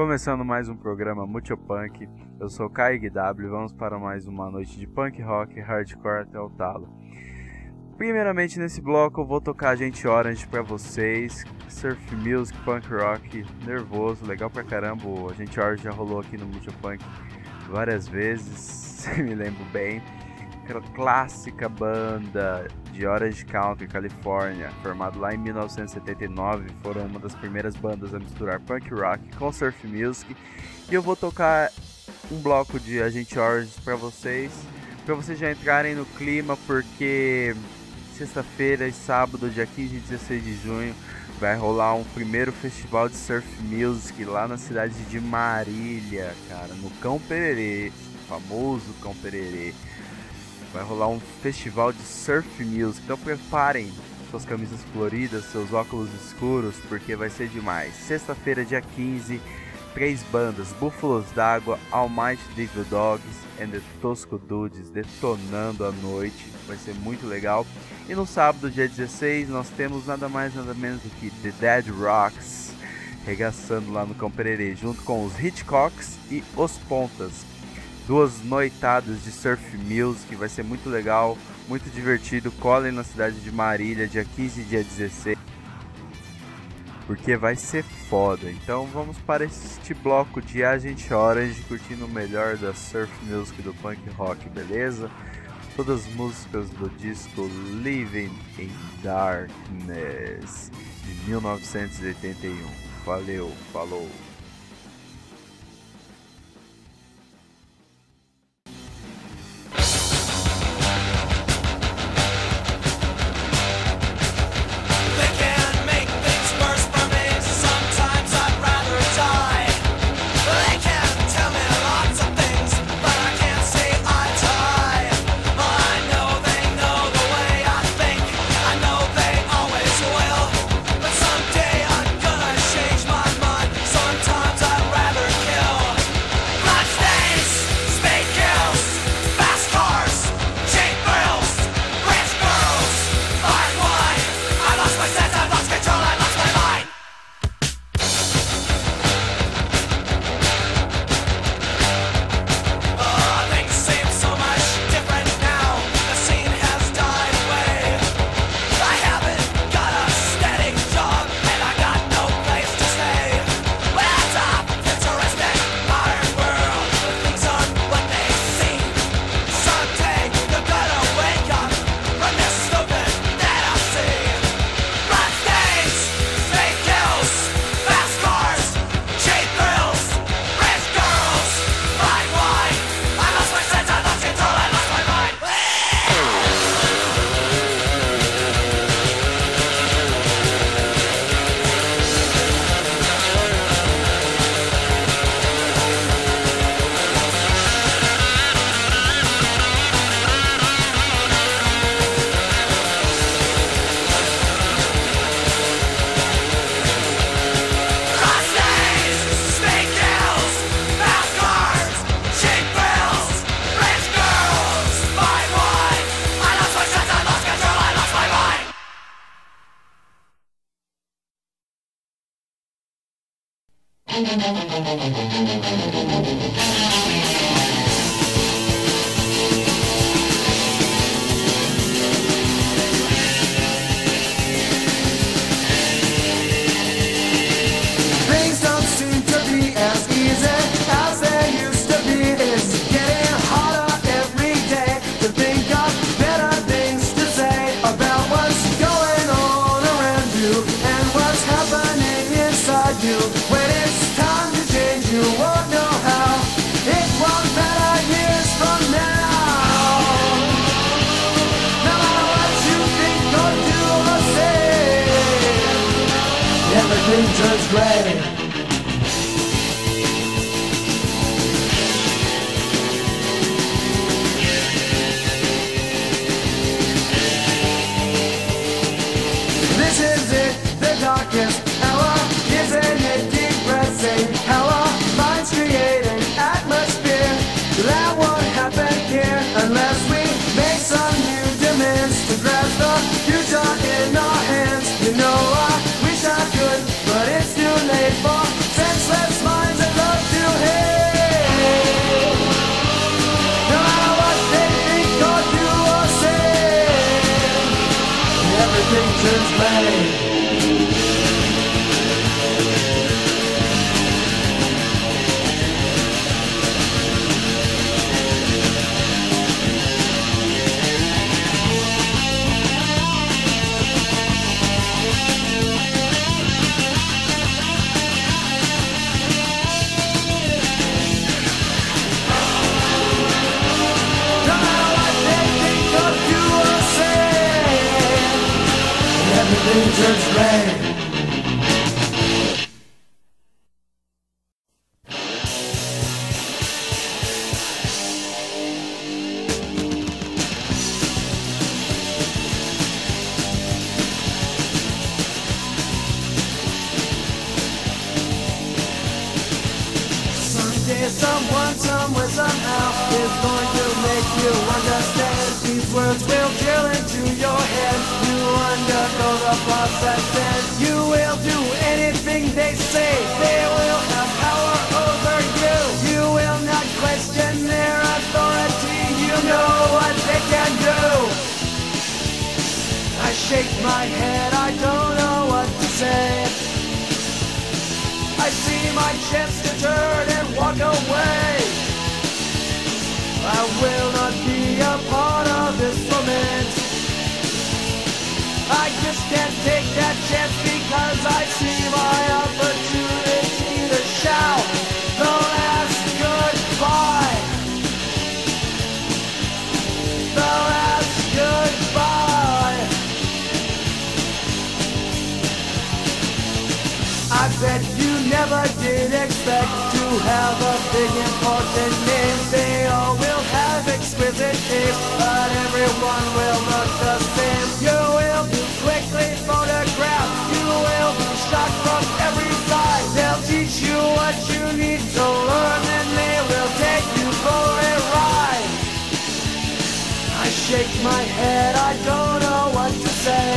Começando mais um programa Mucho Punk, eu sou Kai e vamos para mais uma noite de punk rock hardcore até o talo. Primeiramente nesse bloco eu vou tocar Gente Orange pra vocês, surf music, punk rock, nervoso, legal pra caramba, a Gente Orange já rolou aqui no Mucho Punk várias vezes, se me lembro bem. Aquela clássica banda de Orange County, Califórnia, formado lá em 1979, foram uma das primeiras bandas a misturar punk rock com surf music. E eu vou tocar um bloco de Agente Orange para vocês, para vocês já entrarem no clima, porque sexta-feira e sábado, dia 15 e 16 de junho, vai rolar um primeiro festival de surf music lá na cidade de Marília, cara, no Cão Pererê, famoso Cão Pererê. Vai rolar um festival de surf music. Então preparem suas camisas floridas, seus óculos escuros, porque vai ser demais. Sexta-feira, dia 15, três bandas: Búfalos d'Água, Almighty Devil Dogs e The Tosco Dudes detonando a noite. Vai ser muito legal. E no sábado, dia 16, nós temos nada mais nada menos do que The Dead Rocks regaçando lá no Cão Pererê, junto com os Hitchcocks e os Pontas duas noitadas de surf music, vai ser muito legal, muito divertido. Colhem na cidade de Marília, dia 15 e dia 16. Porque vai ser foda. Então vamos para este bloco de Agent Orange curtindo o melhor da surf music do punk rock, beleza? Todas as músicas do disco Living in Darkness de 1981. Valeu, falou. This is it. The darkest hour. Isn't it depressing? Our minds create an atmosphere that won't happen here unless we make some new demands to grasp the future in our hands. You know. I away. Shake my head, I don't know what to say. I see my chance to turn and walk away. I will not be a part of this romance. I just can't take that chance because I see my did expect to have a big important name. They all will have exquisite taste, but everyone will look the same. You will be quickly photographed. You will be shot from every side. They'll teach you what you need to learn, and they will take you for a ride. I shake my head, I don't know what to say.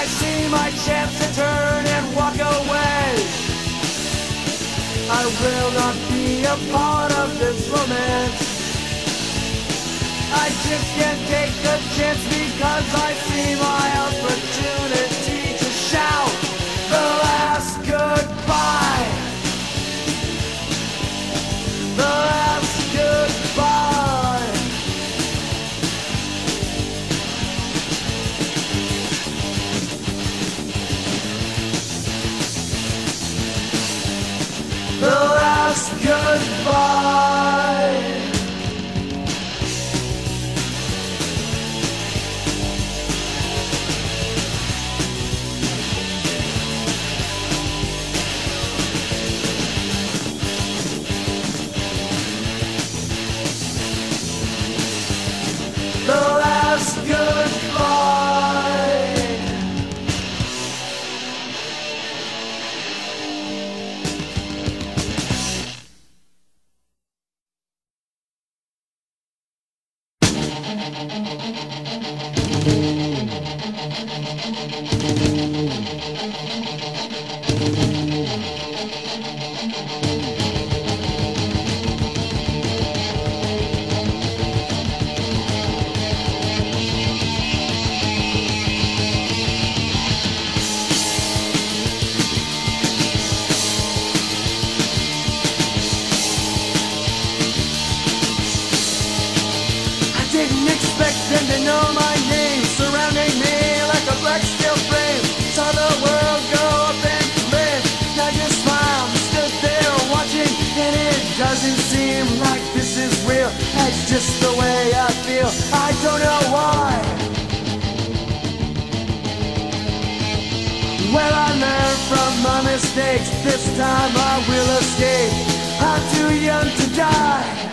I see my chance to turn and walk away. I will not be a part of this romance. I just can't take a chance because I see my opportunity to shout feel. I don't know why. Well, I learned from my mistakes. This time I will escape. I'm too young to die.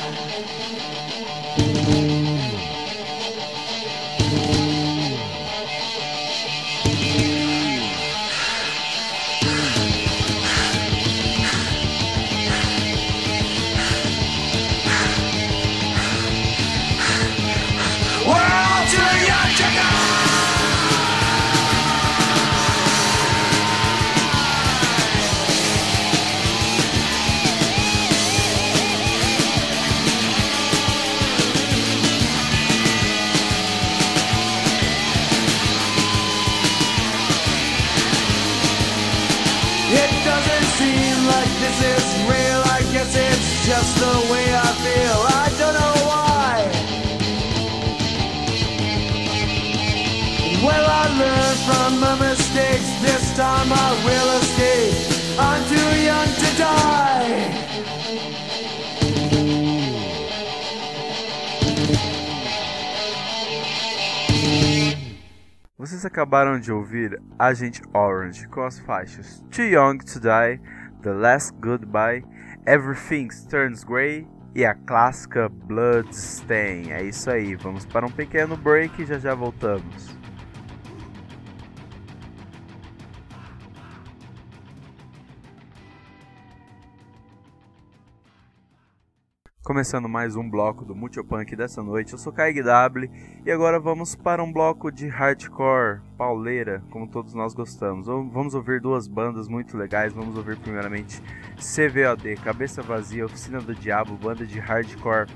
Time I will escape. I'm too young to die. Você Vocês acabaram de ouvir Agent Orange com as faixas Too Young to Die, The Last Goodbye, Everything Turns Grey e a clássica Bloodstain. É isso aí, vamos para um pequeno break e já já voltamos. Começando mais um bloco do Multipunk dessa noite, eu sou Kai W e agora vamos para um bloco de hardcore, pauleira, como todos nós gostamos. Vamos ouvir duas bandas muito legais, vamos ouvir primeiramente CVOD, Cabeça Vazia, Oficina do Diabo, banda de hardcore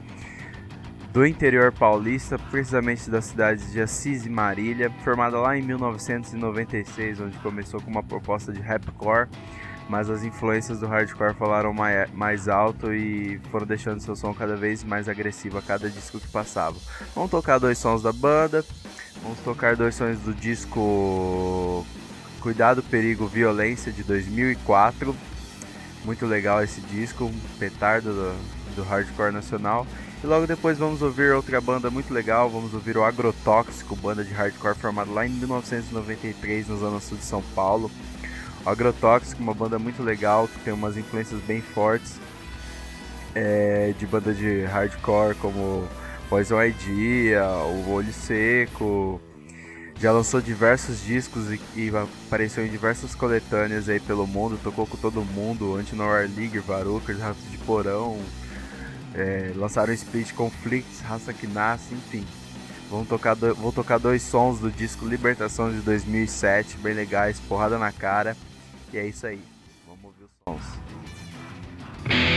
do interior paulista, precisamente da cidade de Assis e Marília, formada lá em 1996, onde começou com uma proposta de rapcore mas as influências do hardcore falaram mais, alto e foram deixando seu som cada vez mais agressivo a cada disco que passava. Vamos tocar dois sons da banda, vamos tocar dois sons do disco Cuidado, Perigo, Violência de 2004. Muito legal esse disco, um petardo do, do hardcore nacional. E logo depois vamos ouvir outra banda muito legal, vamos ouvir o Agrotóxico, banda de hardcore formada lá em 1993 na zona sul de São Paulo. Agrotóxico, uma banda muito legal, que tem umas influências bem fortes é, de banda de hardcore como Poison Idea, O Olho Seco. Já lançou diversos discos e, e, apareceu em diversas coletâneas aí pelo mundo, tocou com todo mundo, Anti-Noir League, Varucas, Ratos de Porão, é, lançaram Split Conflicts, Raça que Nasce, enfim. Tocar do, vou tocar dois sons do disco Libertação de 2007, bem legais, porrada na cara. E é isso aí. Vamos ouvir os sons.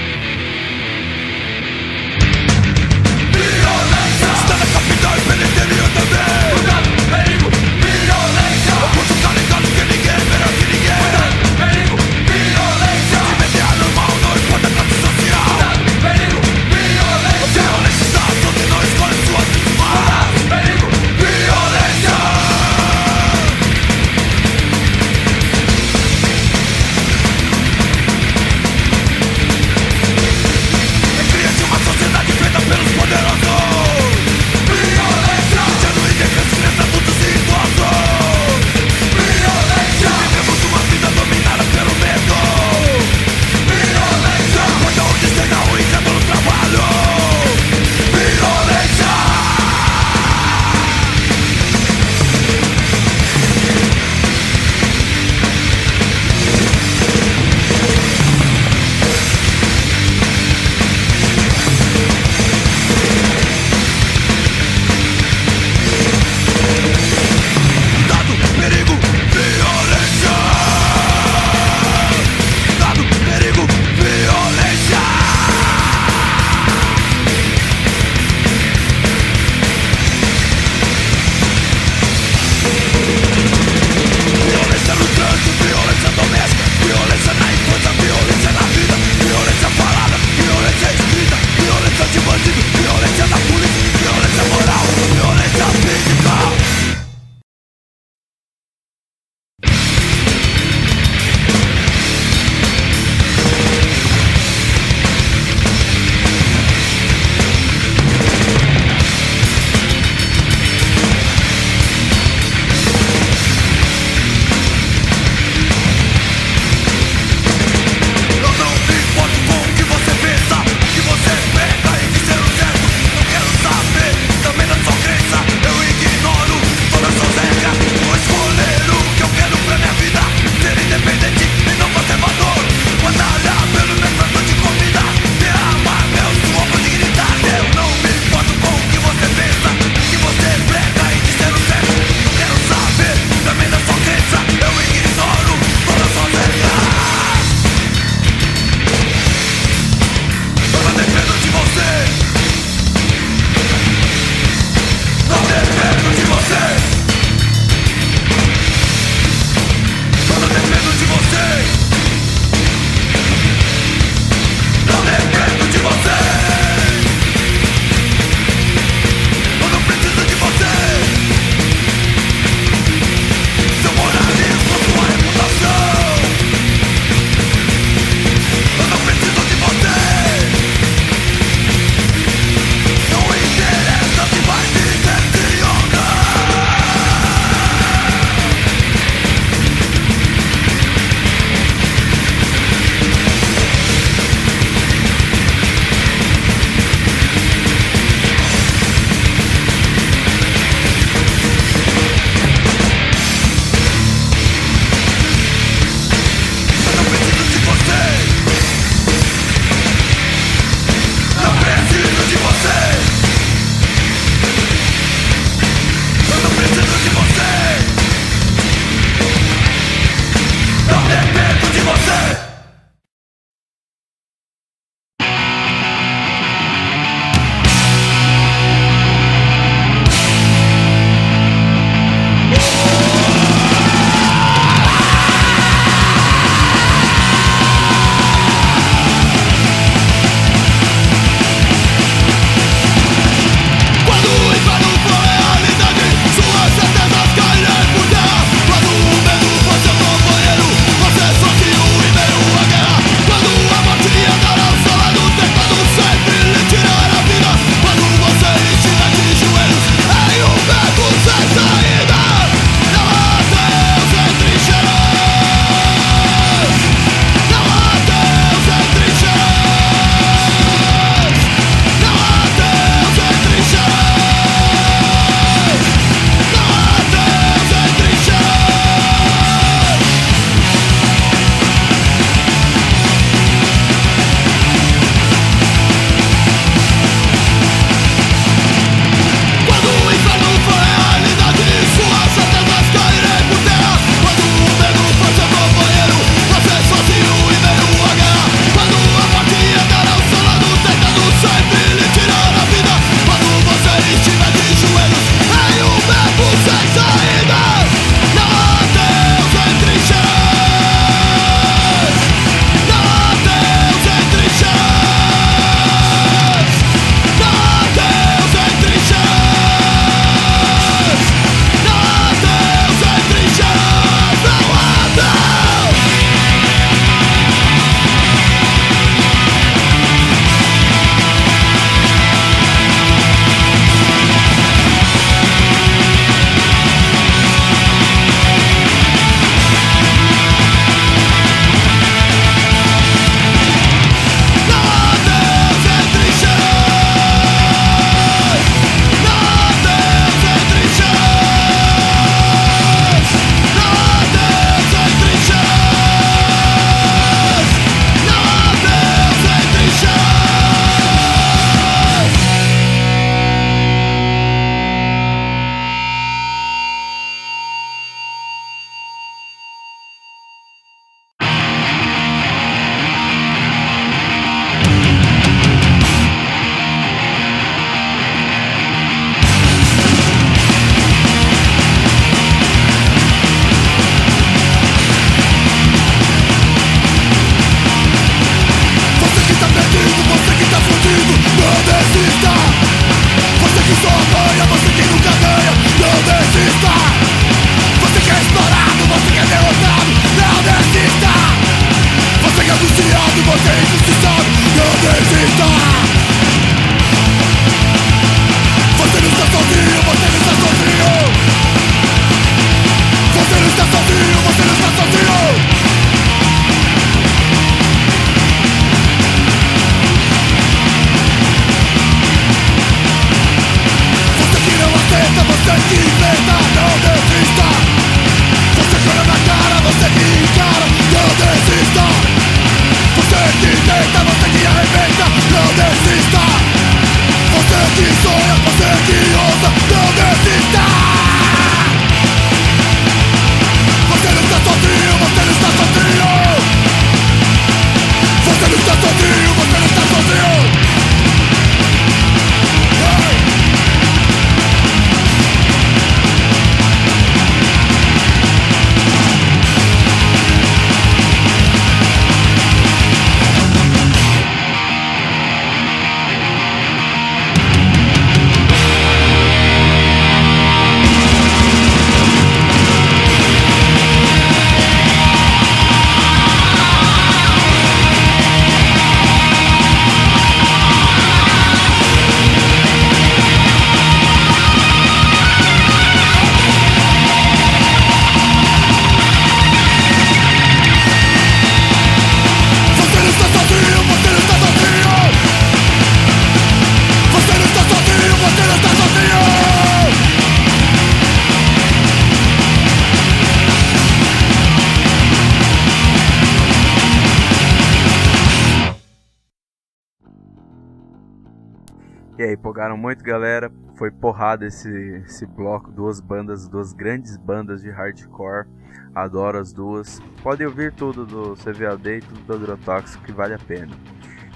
Empolgaram muito, galera. Foi porrada esse, esse bloco, duas bandas, duas grandes bandas de hardcore. Adoro as duas. Podem ouvir tudo do CVAD e tudo do Agrotóxico, que vale a pena.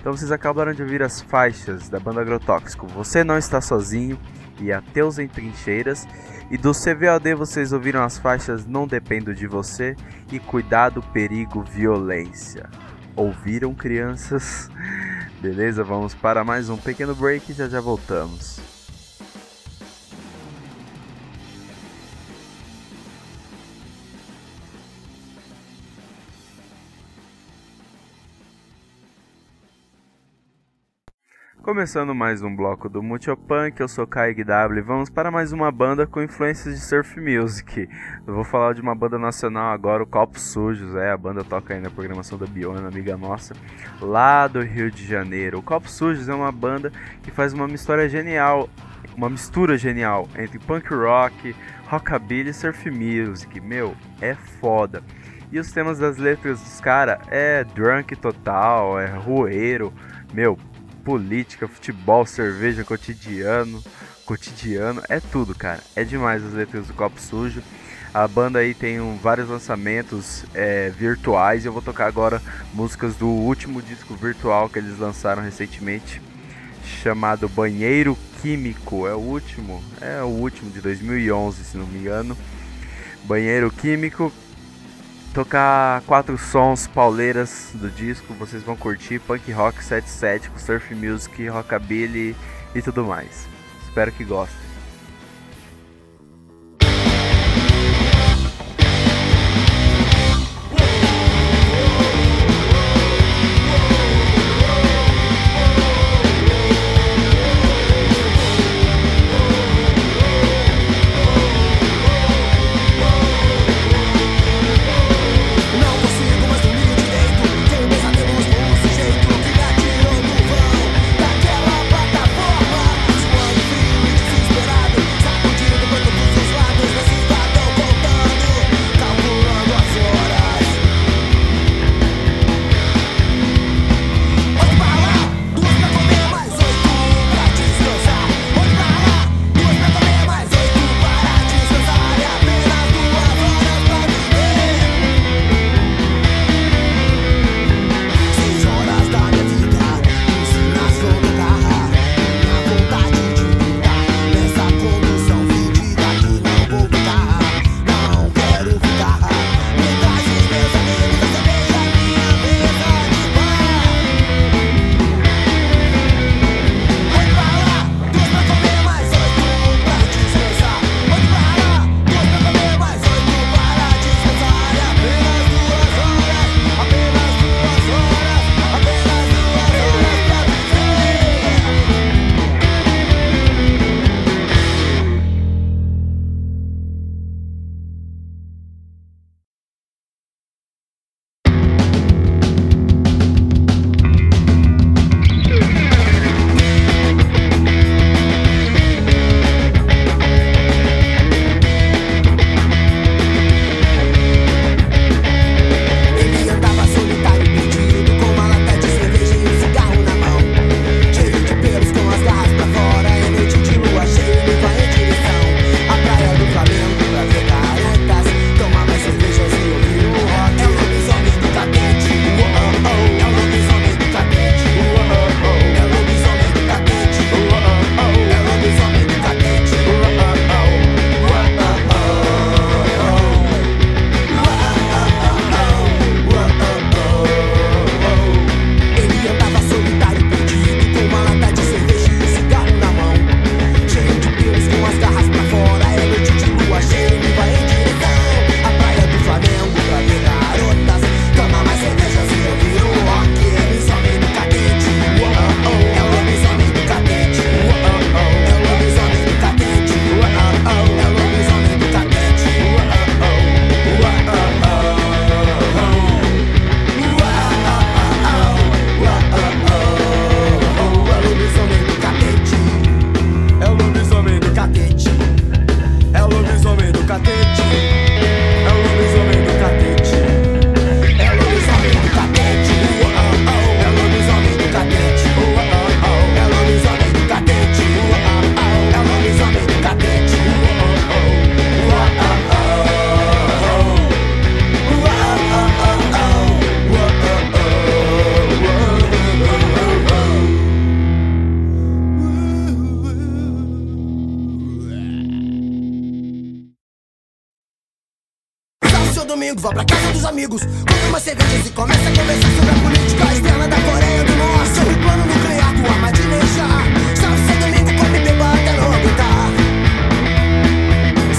Então vocês acabaram de ouvir as faixas da banda Agrotóxico. Você não está sozinho e Ateus em Trincheiras. E do CVAD vocês ouviram as faixas Não Dependo de Você e Cuidado, Perigo, Violência. Ouviram, crianças? Beleza, vamos para mais um pequeno break e já já voltamos. Começando mais um bloco do Multipunk, eu sou Kai W. Vamos para mais uma banda com influências de surf music. Eu vou falar de uma banda nacional agora, o Copos Sujos. É, a banda toca aí na programação da Biona, amiga nossa, lá do Rio de Janeiro. O Copos Sujos é uma banda que faz uma mistura genial, uma mistura genial entre punk rock, rockabilly e surf music. Meu, é foda. E os temas das letras dos caras é drunk total, é rueiro. Meu, política, futebol, cerveja, cotidiano, cotidiano, é tudo, cara. É demais as letras do Copo Sujo. A banda aí tem um, vários lançamentos é, virtuais eu vou tocar agora músicas do último disco virtual que eles lançaram recentemente, chamado Banheiro Químico. É o último, é o último de 2011, se não me engano. Banheiro Químico tocar quatro sons pauleiras do disco, vocês vão curtir punk rock 77 com surf music, rockabilly e tudo mais. Espero que gostem. Domingo, vá pra casa dos amigos. Compre uma cerveja e começa a conversar sobre a política externa da Coreia do Norte. Sobre o plano nuclear do Ahmadinejad. Sábado e domingo, come beba até não aguentar.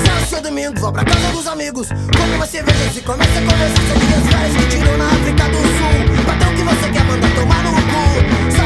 Sábado e domingo, vá pra casa dos amigos. Compre uma cerveja e começa a conversar sobre as férias que tiram na África do Sul. Patrão que você quer mandar tomar no cu. Sábado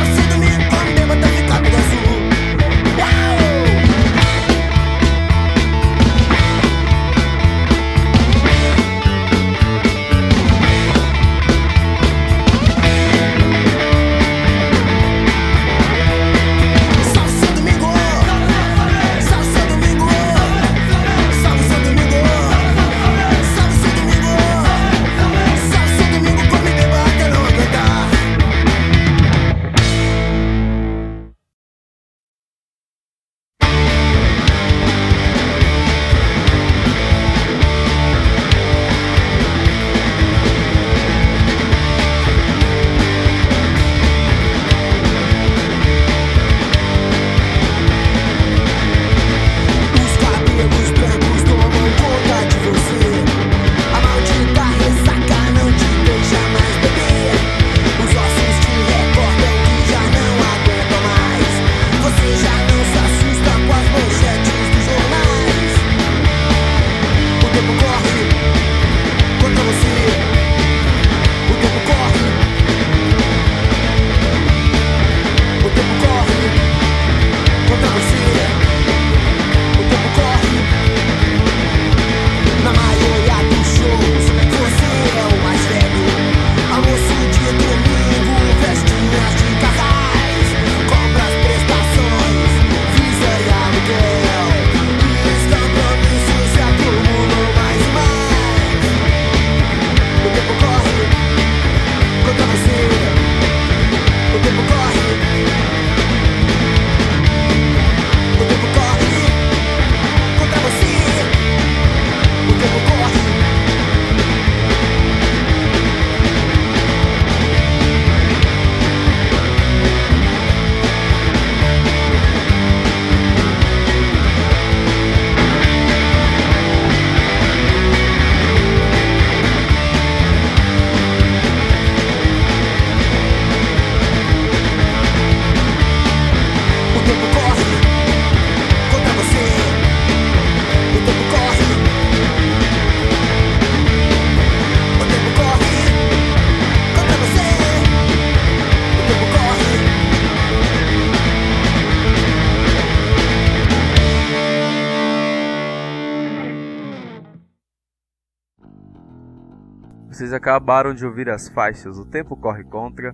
acabaram de ouvir as faixas O Tempo Corre Contra,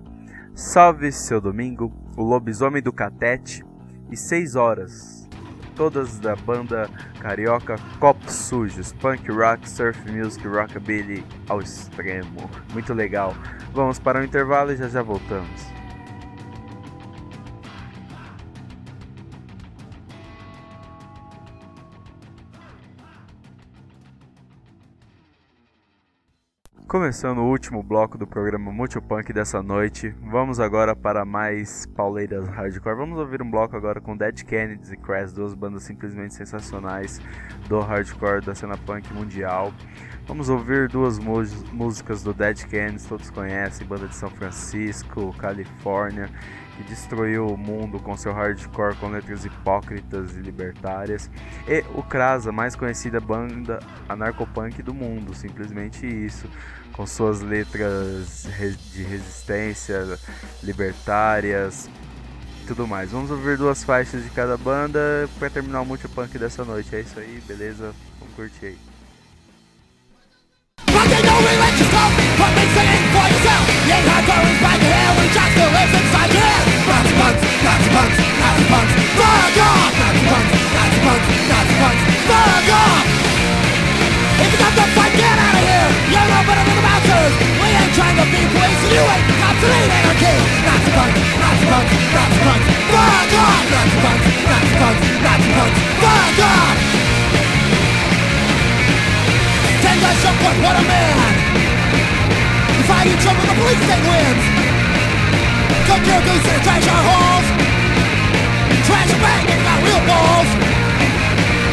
Salve Seu Domingo, O Lobisomem do Catete e 6 Horas. Todas da banda carioca Copos Sujos, punk rock, surf music, rockabilly ao extremo. Muito legal. Vamos para o intervalo e já já voltamos. Começando o último bloco do programa Multipunk dessa noite, vamos agora para mais pauleiras hardcore. Vamos ouvir um bloco agora com Dead Kennedys e Crash, duas bandas simplesmente sensacionais do hardcore da cena punk mundial. Vamos ouvir duas músicas do Dead Kennedys, todos conhecem, banda de São Francisco, Califórnia, que destruiu o mundo com seu hardcore com letras hipócritas e libertárias. E o Krasa, mais conhecida banda anarcopunk do mundo, simplesmente isso, com suas letras de resistência, libertárias, tudo mais. Vamos ouvir duas faixas de cada banda para terminar o multipunk dessa noite. É isso aí, beleza? Vamos curtir aí. But they know we just still lives inside Nazi punks, Nazi punks, Nazi punks Fuck off! Nazi punks, Nazi punks, Nazi punks Fuck off! If you got the fight, get out of here You're no better than the bouncers We ain't trying to be police You ain't cops, it ain't anarchy Nazi punks, Nazi punks, Nazi punks Fuck off! Nazi punks, Nazi punks, Nazi punks Fuck off! Ten guys shot one, what a man! You fight each other, the police state wins! Goose and trash our halls! Trash your bank real balls!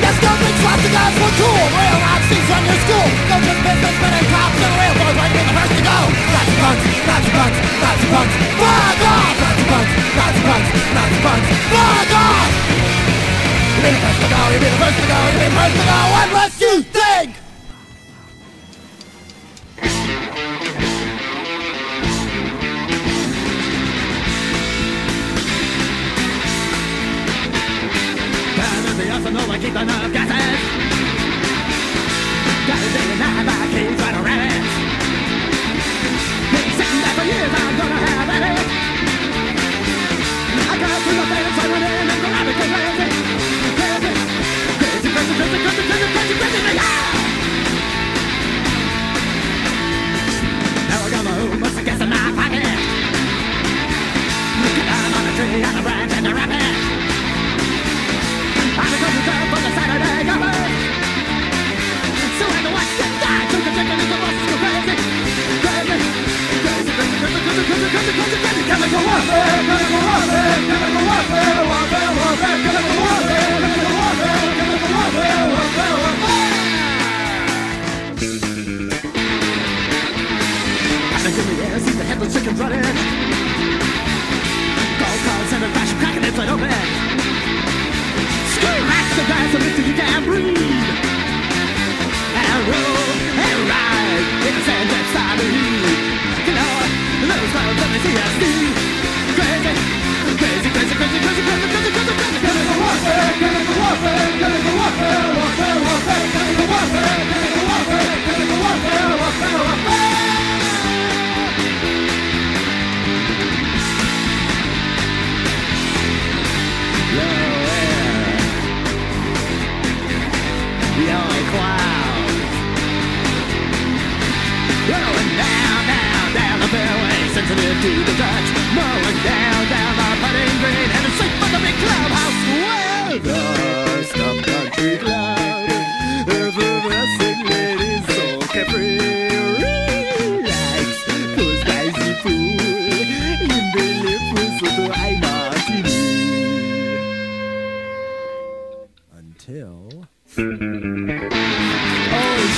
Yes, don't think to guys were cool, real Nazis run your school. No just businessmen and cops and railroad right being the first to go. Nazi punks, Nazi punks, Nazi punks, fuck off! Nazi punks, Nazi punks, Nazi punks, fuck off! You be the first to go, you be the first to go, you be the first to go, unless Keep on gases. Gotta say it now Chemical warfare, chemical warfare, chemical warfare, warfare, warfare, chemical warfare, chemical warfare,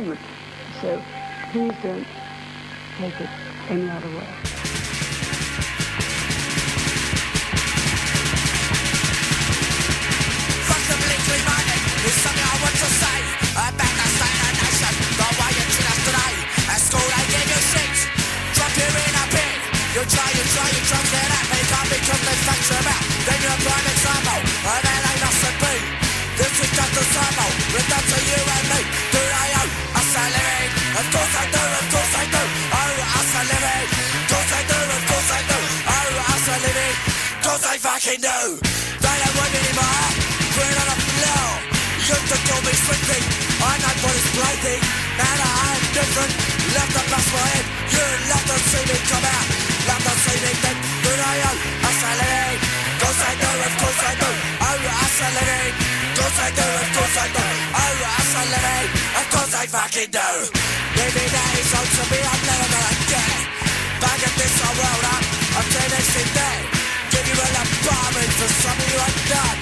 So please don't take it any other way. say no. They don't want me anymore. We're not up now. You can call me shrinking. I know what is breaking. And I'm different. Left up past my head. You love to see me come out. Love to see me think. Good I am. Oscillating. Cause I know, of course I know. Oh, I'm oscillating. Cause I know, of course I know. Oh, I'm oscillating. Of course I fucking know. Maybe that is all to me. I'm never gonna get. Back in this world, I'm, I'm finished today. Give you a love bombing for something like that.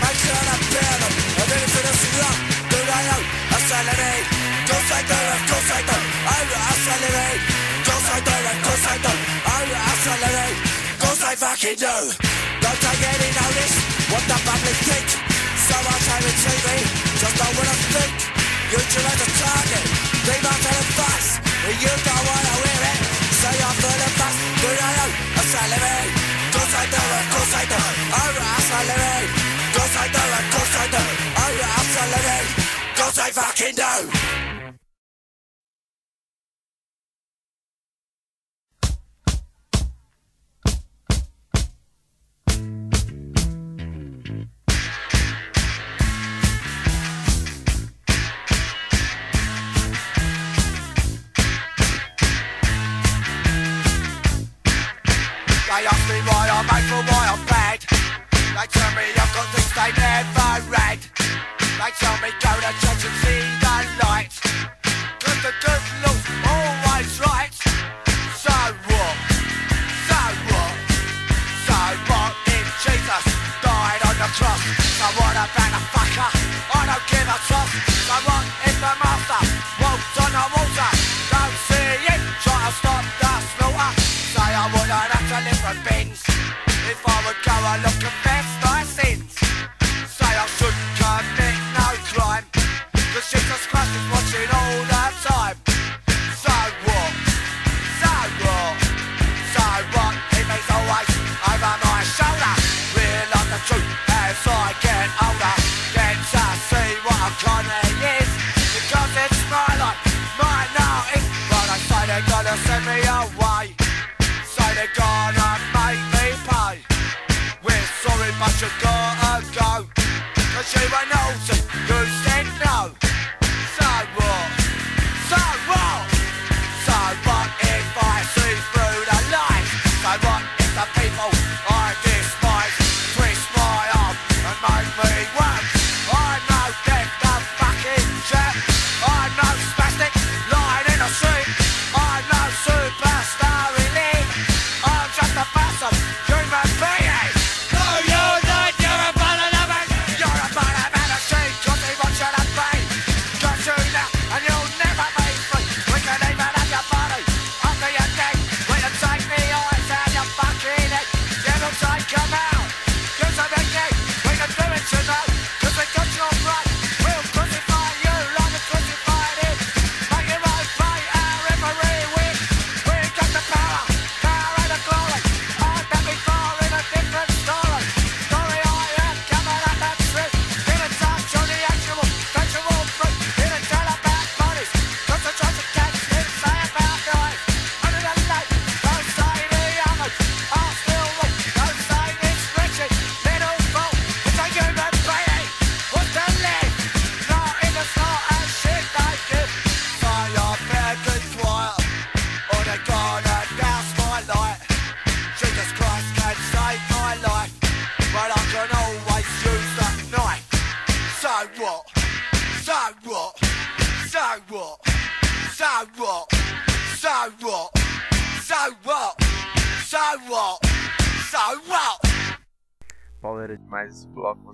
I bear them. And then if it isn't love, then I am accelerate. Don't say that, don't say. I will accelerate. Don't say that, don't say. I will accelerate. Don't say fucking do. Don't take any notice what the public think. So much time in TV, just don't wanna think. You should let target. They must have advice, and you don't want what I fucking do. J right now.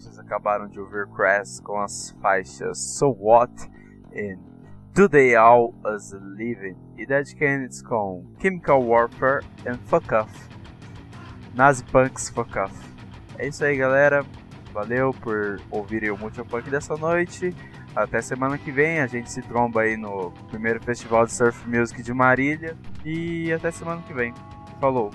Vocês acabaram de ouvir Crash com as faixas So What e Today All Us Living e Dead Kennedys com Chemical Warfare and Fuck Off. Nazi Punks Fuck Off. É isso aí, galera. Valeu por ouvirem o Multipunk dessa noite. Até semana que vem, a gente se tromba aí no primeiro Festival de Surf Music de Marília. E até semana que vem. Falou!